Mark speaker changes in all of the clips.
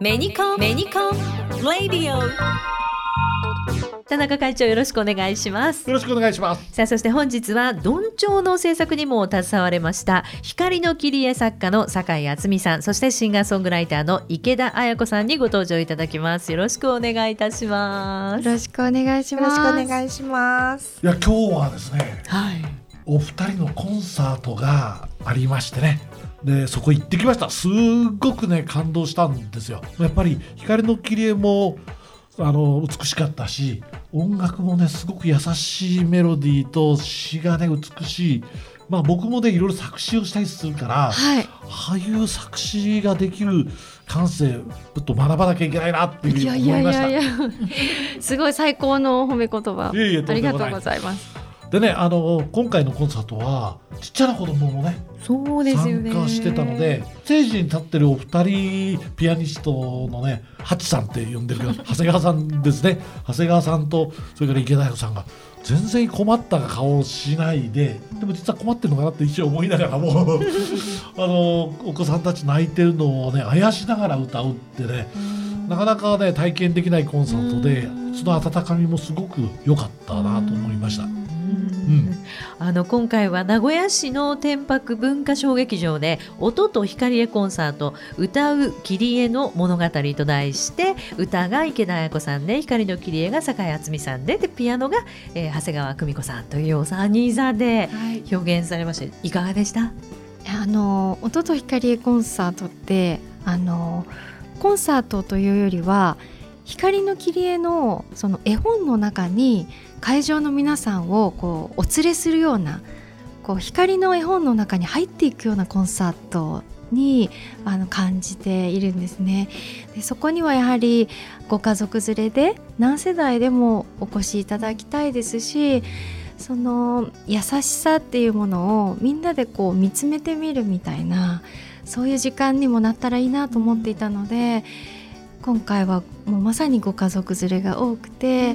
Speaker 1: メニコンメニコンレディオ田中会長よろしくお願いします。
Speaker 2: よろしくお願いします。
Speaker 1: さあそして本日はどんちょうの制作にも携われました光の切り絵作家の酒井敦美さんそしてシンガーソングライターの池田彩子さんにご登場いただきます。よろしくお願いいたします。
Speaker 3: よろしくお願いします。
Speaker 4: よろしくお願いします。
Speaker 2: いや今日はですね
Speaker 1: はい。
Speaker 2: お二人のコンサートがありましてねでそこ行ってきました。すっごくね感動したんですよ。やっぱり光の切り絵もあの美しかったし音楽もねすごく優しいメロディーと詩がね美しい。まあ僕もねいろいろ作詞をしたりするから、
Speaker 3: はい。
Speaker 2: ああいう作詞ができる感性ちょっと学ばなきゃいけないなっていうふう
Speaker 3: い
Speaker 2: に思いました。
Speaker 3: やいやいやいや。すごい最高の褒め言葉。ありがとうございます
Speaker 2: でねあの今回のコンサートはちっちゃな子供もね
Speaker 1: そうですよね。
Speaker 2: 参加してたのでステージに立ってるお二人ピアニストのねハチさんって呼んでるけど 長谷川さんですね。長谷川さんとそれから池田彩子さんが全然困った顔をしないででも実は困ってるのかなって一瞬思いながらも あのお子さんたち泣いてるのをねあやしながら歌うってねなかなかね体験できないコンサートでその温かみもすごく良かったなと思いました。
Speaker 1: うん。あの今回は名古屋市の天白文化小劇場で音と光絵コンサート歌う切り絵の物語と題して歌が池田彩子さんで光の切り絵が酒井敦美さんででピアノが、えー長谷川久美子さんというお三人さんで
Speaker 3: はい。
Speaker 1: 表現されました。いかがでした？
Speaker 3: あの音と光コンサートってあのコンサートというよりは光の切り絵のその絵本の中に会場の皆さんをこうお連れするようなこう光の絵本の中に入っていくようなコンサートにあの感じているんですね。でそこにはやはりご家族連れで何世代でもお越しいただきたいですしその優しさっていうものをみんなでこう見つめてみるみたいなそういう時間にもなったらいいなと思っていたので今回はもうまさにご家族連れが多くて、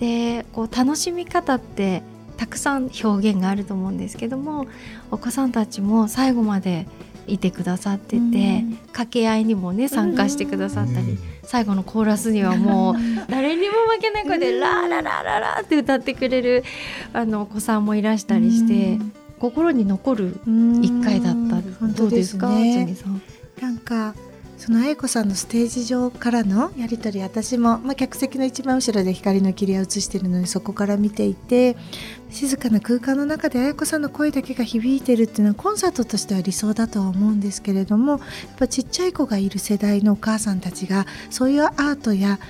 Speaker 3: でこう楽しみ方ってたくさん表現があると思うんですけどもお子さんたちも最後までいてくださってて、掛け合いにもね参加してくださったり、最後のコーラスにはもう 誰にも負けない声で「ラーララララ」って歌ってくれるあのお子さんもいらしたりして心に残る一回だった。どうでか？
Speaker 4: ね
Speaker 3: つみさん。
Speaker 4: なんかその愛子さんのステージ上からのやり取り私も、まあ、客席の一番後ろで光の切り絵を映してるのにそこから見ていて静かな空間の中で愛子さんの声だけが響いてるっていうのはコンサートとしては理想だとは思うんですけれどもやっぱちっちゃい子がいる世代のお母さんたちがそういうアートや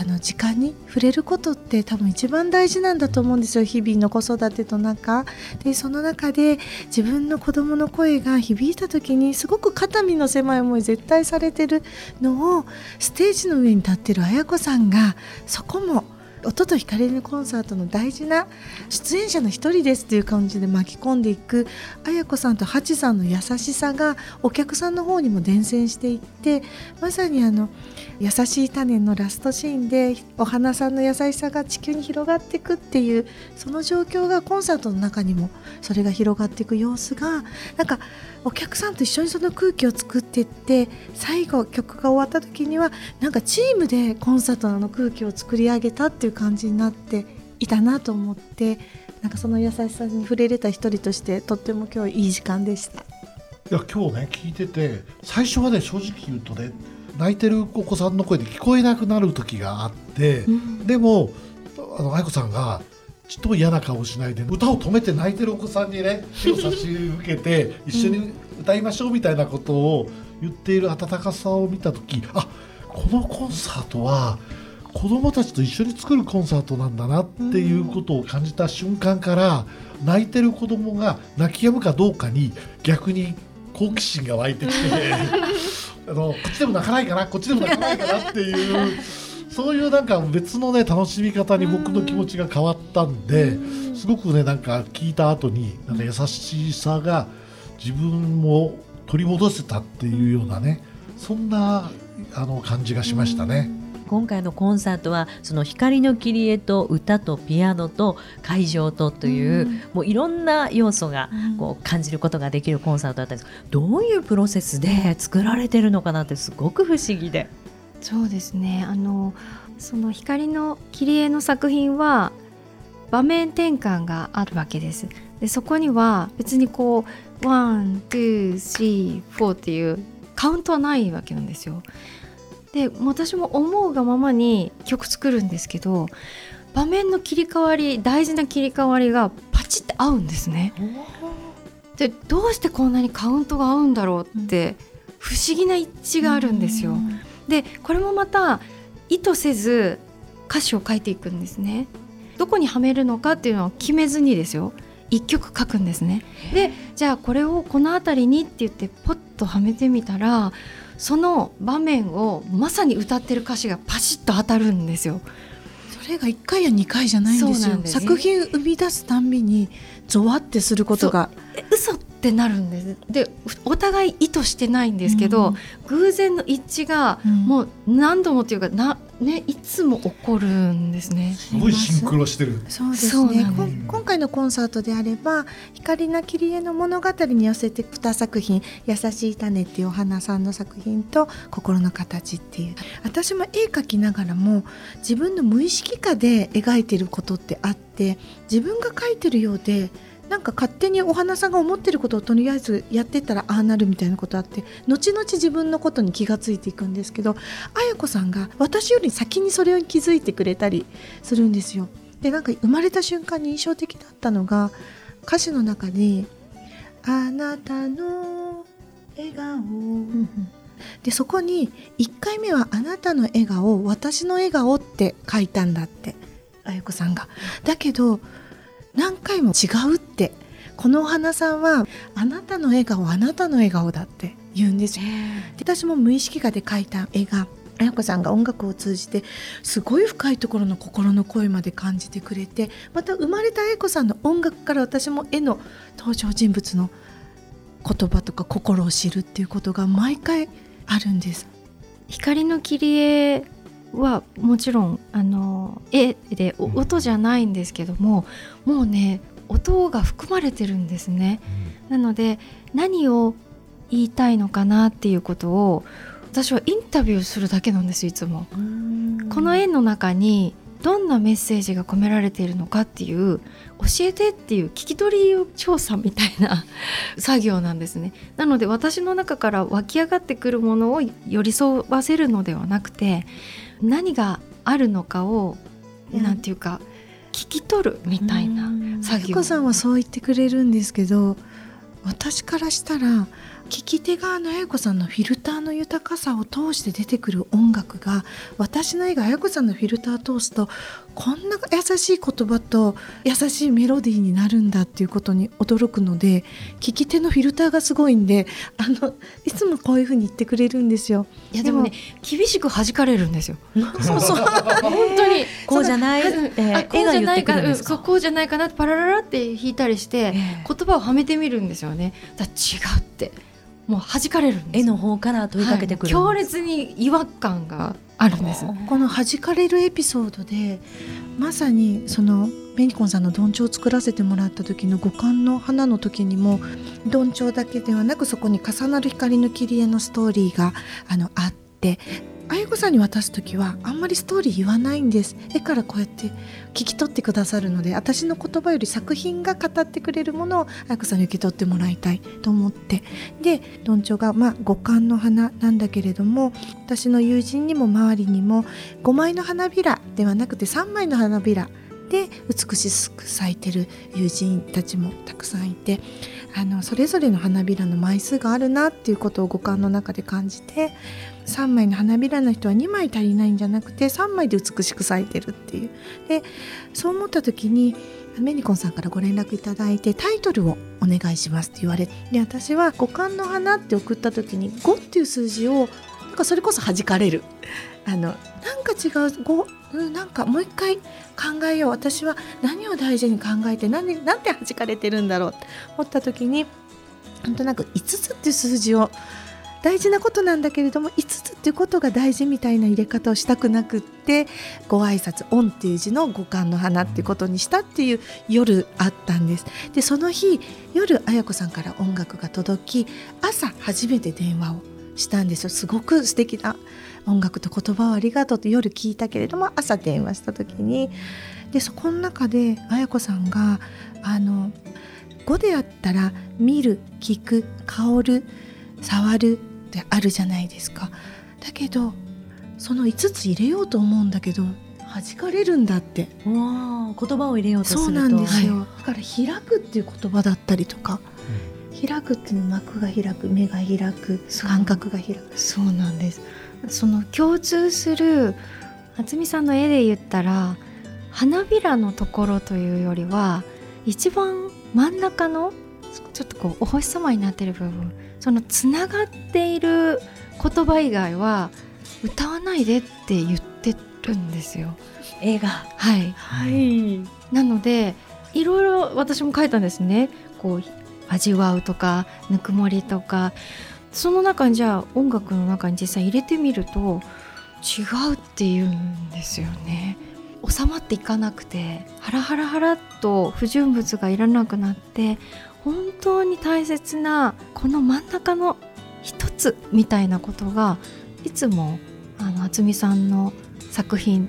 Speaker 4: あの時間に触れることって多分一番大事なんだと思うんですよ。日々の子育てと中。でその中で自分の子どもの声が響いた時にすごく肩身の狭い思い絶対されてるのをステージの上に立ってる綾子さんがそこも音と光のコンサートの大事な出演者の一人ですっていう感じで巻き込んでいく綾子さんとハさんの優しさがお客さんの方にも伝染していってまさにあの優しい種のラストシーンでお花さんの優しさが地球に広がっていくっていうその状況がコンサートの中にもそれが広がっていく様子がなんかお客さんと一緒にその空気を作っていって最後曲が終わった時にはなんかチームでコンサートの空気を作り上げたっていう感じになっていたなと思ってなんかその優しさに触れれた一人としてとっても今日いい時間でした。
Speaker 2: いや今日ね聞いてて最初はね正直言うとね泣いてるお子さんの声で聞こえなくなる時があって、でもあの愛子さんがちっとも嫌な顔しないで歌を止めて泣いてるお子さんにね手を差し受けて 一緒に歌いましょうみたいなことを言っている温かさを見た時あこのコンサートは子どもたちと一緒に作るコンサートなんだなっていうことを感じた瞬間から泣いてる子どもが泣き止むかどうかに逆に好奇心が湧いてきて あのこっちでも泣かないかなこっちでも泣かないかなっていうそういうなんか別のね楽しみ方に僕の気持ちが変わったんですごくねなんか聞いた後になんか優しさが自分も取り戻せたっていうようなねそんなあの感じがしましたね。
Speaker 1: 今回のコンサートはその光の切り絵と歌とピアノと会場とという、
Speaker 4: うん。
Speaker 1: もういろんな要素がこう感じることができるコンサートだったんです。どういうプロセスで作られてるのかなってすごく不思議で。
Speaker 3: そうですね。あのその光の切り絵の作品は場面転換があるわけです。でそこには別にこう one、two、three、four っていうカウントはないわけなんですよで私も思うがままに曲作るんですけど場面の切り替わり大事な切り替わりがパチって合うんですねでどうしてこんなにカウントが合うんだろうって不思議な一致があるんですよ。でこれもまた意図せず歌詞を書いていくんですね。どこにはめるのかっていうのを決めずにですよ一曲書くんですね。でじゃあこれをこの辺りにって言ってポッとはめてみたらその場面をまさに歌ってる歌詞がパシッと当たるんですよ。
Speaker 4: それが1回や2回じゃないんですよ。
Speaker 3: そうなんです。
Speaker 4: 作品生み出すたんびにゾワってすることが
Speaker 3: え嘘ってなるんです。でお互い意図してないんですけど、
Speaker 4: うん。
Speaker 3: 偶然の一致が
Speaker 4: うん。
Speaker 3: もう何度もっていうかな、ね、いつも起こるんですね。
Speaker 2: すごいシンクロしてる。
Speaker 4: そうですね今回のコンサートであれば「光な切り絵の物語」に寄せて2作品「優しい種」っていうお花さんの作品と「心の形」っていう私も絵描きながらも自分の無意識下で描いてることってあって自分が描いてるようでなんか勝手にお花さんが思ってることをとりあえずやってったらああなるみたいなことあって後々自分のことに気がついていくんですけど綾子さんが私より先にそれを気づいてくれたりするんですよ。でなんか生まれた瞬間に印象的だったのが歌詞の中に「あなたの笑顔」でそこに1回目は「あなたの笑顔私の笑顔」って書いたんだってあや子さんが。だけど何回も違うってこのお花さんは「あなたの笑顔あなたの笑顔だ」って言うんですよ。で私も無意識下で描いた絵が綾子さんが音楽を通じてすごい深いところの心の声まで感じてくれてまた生まれた綾子さんの音楽から私も絵の登場人物の言葉とか心を知るっていうことが毎回あるんです。
Speaker 3: 光の切り絵はもちろんあの絵でお音じゃないんですけどももうね音が含まれてるんですね。なので何を言いたいのかなっていうことを私はインタビューするだけなんですいつも。この絵の中にどんなメッセージが込められているのかっていう教えてっていう聞き取り調査みたいな 作業なんですねなので私の中から湧き上がってくるものを寄り添わせるのではなくて何があるのかを
Speaker 4: いや
Speaker 3: なんていうか聞き取るみたいな作業。
Speaker 4: さんはそう言ってくれるんですけど私からしたら聞き手側の綾子さんのフィルターの豊かさを通して出てくる音楽が私の絵が綾子さんのフィルターを通すとこんな優しい言葉と優しいメロディーになるんだっていうことに驚くので聞き手のフィルターがすごいんであのいつもこういうふうに言ってくれるんですよ。
Speaker 3: いやでもね厳しく弾かれるんですよ。
Speaker 4: そうそう。
Speaker 3: 本当に。
Speaker 1: こうじゃない、えー
Speaker 3: あこうじゃないかうんそうこうじゃないかなパラララって弾いたりして、
Speaker 1: ええ。
Speaker 3: 言葉をはめてみるんですよね。だ違うってもう弾かれる
Speaker 1: 絵の方から問いかけてくる、
Speaker 3: はい。強烈に違和感があるんです。
Speaker 4: この弾かれるエピソードでまさにそのメニコンさんのどんちょうを作らせてもらった時の五感の花の時にもどんちょうだけではなくそこに重なる光の切り絵のストーリーがあのあって愛子さんに渡す時はあんまりストーリー言わないんです。絵からこうやって聞き取ってくださるので私の言葉より作品が語ってくれるものを愛子さんに受け取ってもらいたいと思って。でどんちょうがまあ五感の花なんだけれども私の友人にも周りにも5枚の花びらではなくて3枚の花びらで美しく咲いてる友人たちもたくさんいてあのそれぞれの花びらの枚数があるなっていうことを五感の中で感じて3枚の花びらの人は2枚足りないんじゃなくて3枚で美しく咲いてるっていう。でそう思った時にメニコンさんからご連絡いただいてタイトルをお願いしますって言われで私は五感の花って送った時に5っていう数字をなんかそれこそ弾かれる。あのなんか違う5うなんかもう一回考えよう。私は何を大事に考えて何でなんで弾かれてるんだろうって思った時になんとなく5つっていう数字を大事なことなんだけれども5つっていうことが大事みたいな入れ方をしたくなくってご挨拶オンっていう字の五感の花っていうことにしたっていう夜あったんです。でその日夜綾子さんから音楽が届き朝初めて電話をしたんですよ。すごく素敵な音楽と言葉をありがとうって夜聞いたけれども朝電話した時に。でそこの中で綾子さんがあの5であったら見る聞く香る触るってあるじゃないですか。だけどその5つ入れようと思うんだけど弾かれるんだって。
Speaker 1: わあ言葉を入れようとすると。
Speaker 4: そうなんですよ、
Speaker 1: はい。
Speaker 4: だから開くっていう言葉だったりとか、開くっていうのは幕が開く目が開く感覚が開く。
Speaker 3: そうなんです。その共通する渥美さんの絵で言ったら花びらのところというよりは一番真ん中のちょっとこうお星様になってる部分そのつながっている言葉以外は歌わないでって言ってるんですよ。
Speaker 1: 映画。
Speaker 3: はい、
Speaker 1: はい。
Speaker 3: なのでいろいろ私も書いたんですね。こう味わうとかぬくもりとか。その中にじゃあ音楽の中に実際入れてみると違うっていうんですよね。収まっていかなくてハラハラハラっと不純物がいらなくなって本当に大切なこの真ん中の一つみたいなことがいつもあの渥美さんの作品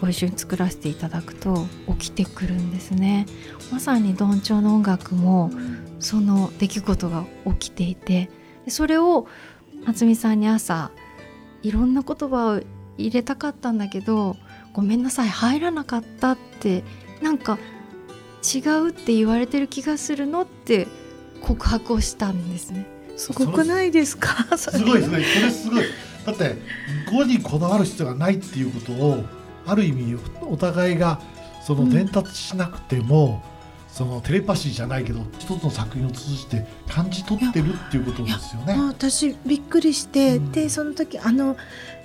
Speaker 3: ご一緒に作らせていただくと起きてくるんですね。まさにどんちょうの音楽もその出来事が起きていてそれを渥美さんに朝いろんな言葉を入れたかったんだけどごめんなさい入らなかったってなんか違うって言われてる気がするのって告白をしたんですね。
Speaker 4: すごくないですか？
Speaker 2: すごいすごいそれすごい。だって語にこだわる必要がないっていうことをある意味お互いがその伝達しなくても、そのテレパシーじゃないけど一つの作品を通じて感じ取ってるっていうことですよね。
Speaker 4: 私びっくりして、
Speaker 2: うん
Speaker 4: でその時あの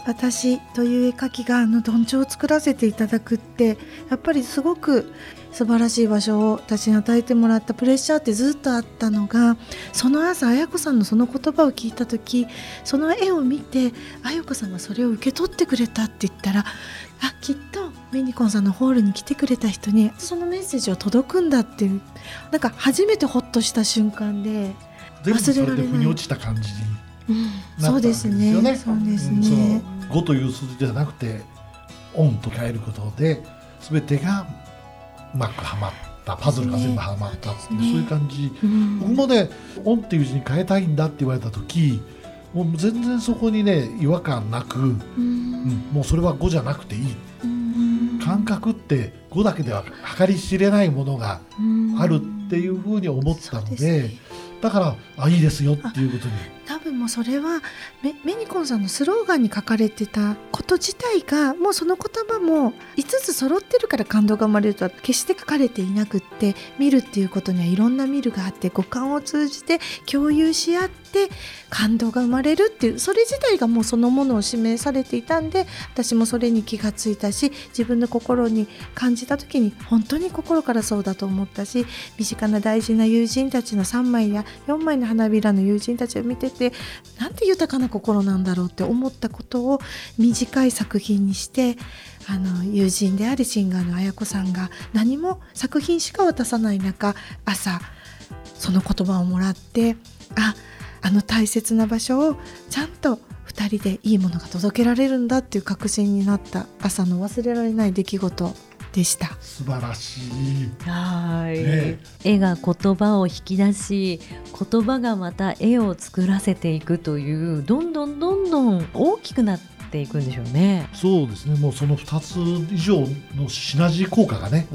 Speaker 4: 私という絵描きがあのどんちょうを作らせていただくってやっぱりすごく素晴らしい場所を私に与えてもらったプレッシャーってずっとあったのがその朝綾子さんのその言葉を聞いた時その絵を見て綾子さんがそれを受け取ってくれたって言ったらあきっとメニコンさんのホールに来てくれた人にそのメッセージを届くんだっていうなんか初めてホッとした瞬間で。忘れられない。
Speaker 2: で腑に落ちた感じに
Speaker 3: うん
Speaker 4: そう
Speaker 2: です
Speaker 4: ね。そうです
Speaker 2: うん。そ
Speaker 4: ね
Speaker 2: の5という数字ではなくて「オン」と変えることで全てがうまくはまった。パズルが全部はまったっていう、
Speaker 4: ね。
Speaker 2: そういう感じ、
Speaker 3: うん。
Speaker 2: 僕もね「オン」っていう字に変えたいんだって言われた時もう全然そこにね違和感なく、
Speaker 3: う
Speaker 2: うんんもうそれは5じゃなくていい。
Speaker 3: うん。
Speaker 2: 感覚って5だけでは計り知れないものがあるっていうふうに思ったので,、だからあいいですよっていうことに。
Speaker 4: 多分もうそれはメメニコンさんのスローガンに書かれてたこと自体がもうその言葉も5つ揃ってるから感動が生まれるとは決して書かれていなくって見るっていうことにはいろんな見るがあって五感を通じて共有し合って感動が生まれるっていうそれ自体がもうそのものを示されていたんで私もそれに気がついたし自分の心に感じた時に本当に心からそうだと思ったし身近な大事な友人たちの3枚や4枚の花びらの友人たちを見ててなんて豊かな心なんだろうって思ったことを短い作品にしてあの友人であるシンガーの綾子さんが何も作品しか渡さない中朝その言葉をもらってああの大切な場所をちゃんと2人でいいものが届けられるんだっていう確信になった朝の忘れられない出来事でした。
Speaker 2: 素晴らしい。
Speaker 1: はい、
Speaker 2: ね
Speaker 1: 絵が言葉を引き出し言葉がまた絵を作らせていくというどんどんどんどん大きくなっていくんでしょうね。
Speaker 2: そうですね。もうその2つ以上のシナジー効果がね、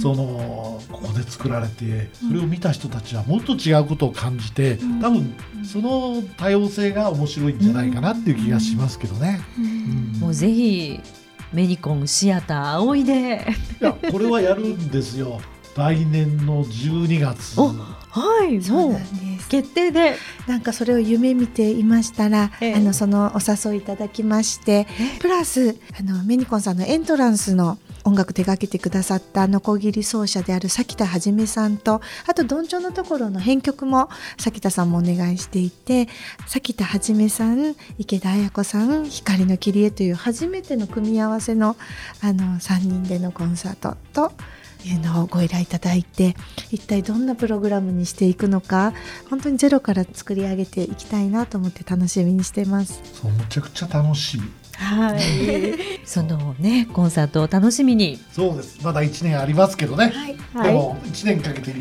Speaker 2: そのここで作られてそれを見た人たちはもっと違うことを感じて、
Speaker 3: うん。
Speaker 2: 多分その多様性が面白いんじゃないかなっていう気がしますけどね。うん。
Speaker 1: もうぜひメニコンシアター葵で。
Speaker 2: いやこれはやるんですよ。来年の12月。
Speaker 1: おはい
Speaker 4: そうな
Speaker 1: ん
Speaker 4: です。
Speaker 1: 決定で。
Speaker 4: なんかそれを夢見ていましたら、
Speaker 1: ええ。
Speaker 4: あのそのお誘いいただきましてプラスあのメニコンさんのエントランスの音楽手掛けてくださったノコギリ奏者である崎田はじめさんとあとどんちょうのところの編曲も崎田さんもお願いしていて崎田はじめさん池田彩子さん光の切り絵という初めての組み合わせのあの3人でのコンサートというのをご依頼いただいて一体どんなプログラムにしていくのか本当にゼロから作り上げていきたいなと思って楽しみにしてます。
Speaker 2: そうむちゃくちゃ楽しみ
Speaker 1: はい。そのねコンサートを楽しみに。
Speaker 2: そうですまだ1年ありますけどね、
Speaker 4: はい
Speaker 2: でも1年かけて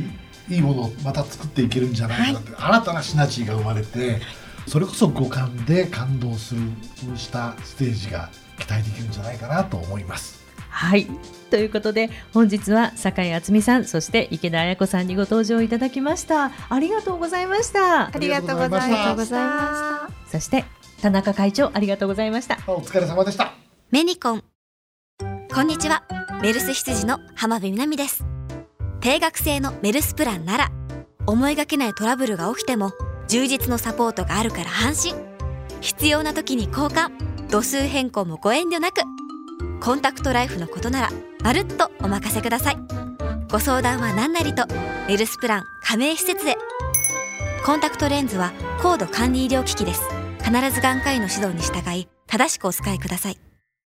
Speaker 2: いいものをまた作っていけるんじゃないかなって、新たなシナジーが生まれてそれこそ五感で感動するそうしたステージが期待できるんじゃないかなと思います。
Speaker 1: はい。ということで本日は酒井敦美さんそして池田彩子さんにご登場いただきました。ありがとうございました
Speaker 4: あ。りがとうございま
Speaker 2: ありがとうご
Speaker 4: ざいました。
Speaker 1: そして田中会長ありがとうございました。
Speaker 2: お疲れ様でした。
Speaker 5: メニコンこんにちはメルス羊の浜辺美波です定額制のメルスプランなら思いがけないトラブルが起きても充実のサポートがあるから安心必要な時に交換度数変更もご遠慮なくコンタクトライフのことならまるっとお任せください。ご相談は何なりとエルスプラン加盟施設へ。コンタクトレンズは高度管理医療機器です。必ず眼科医の指導に従い正しくお使いください。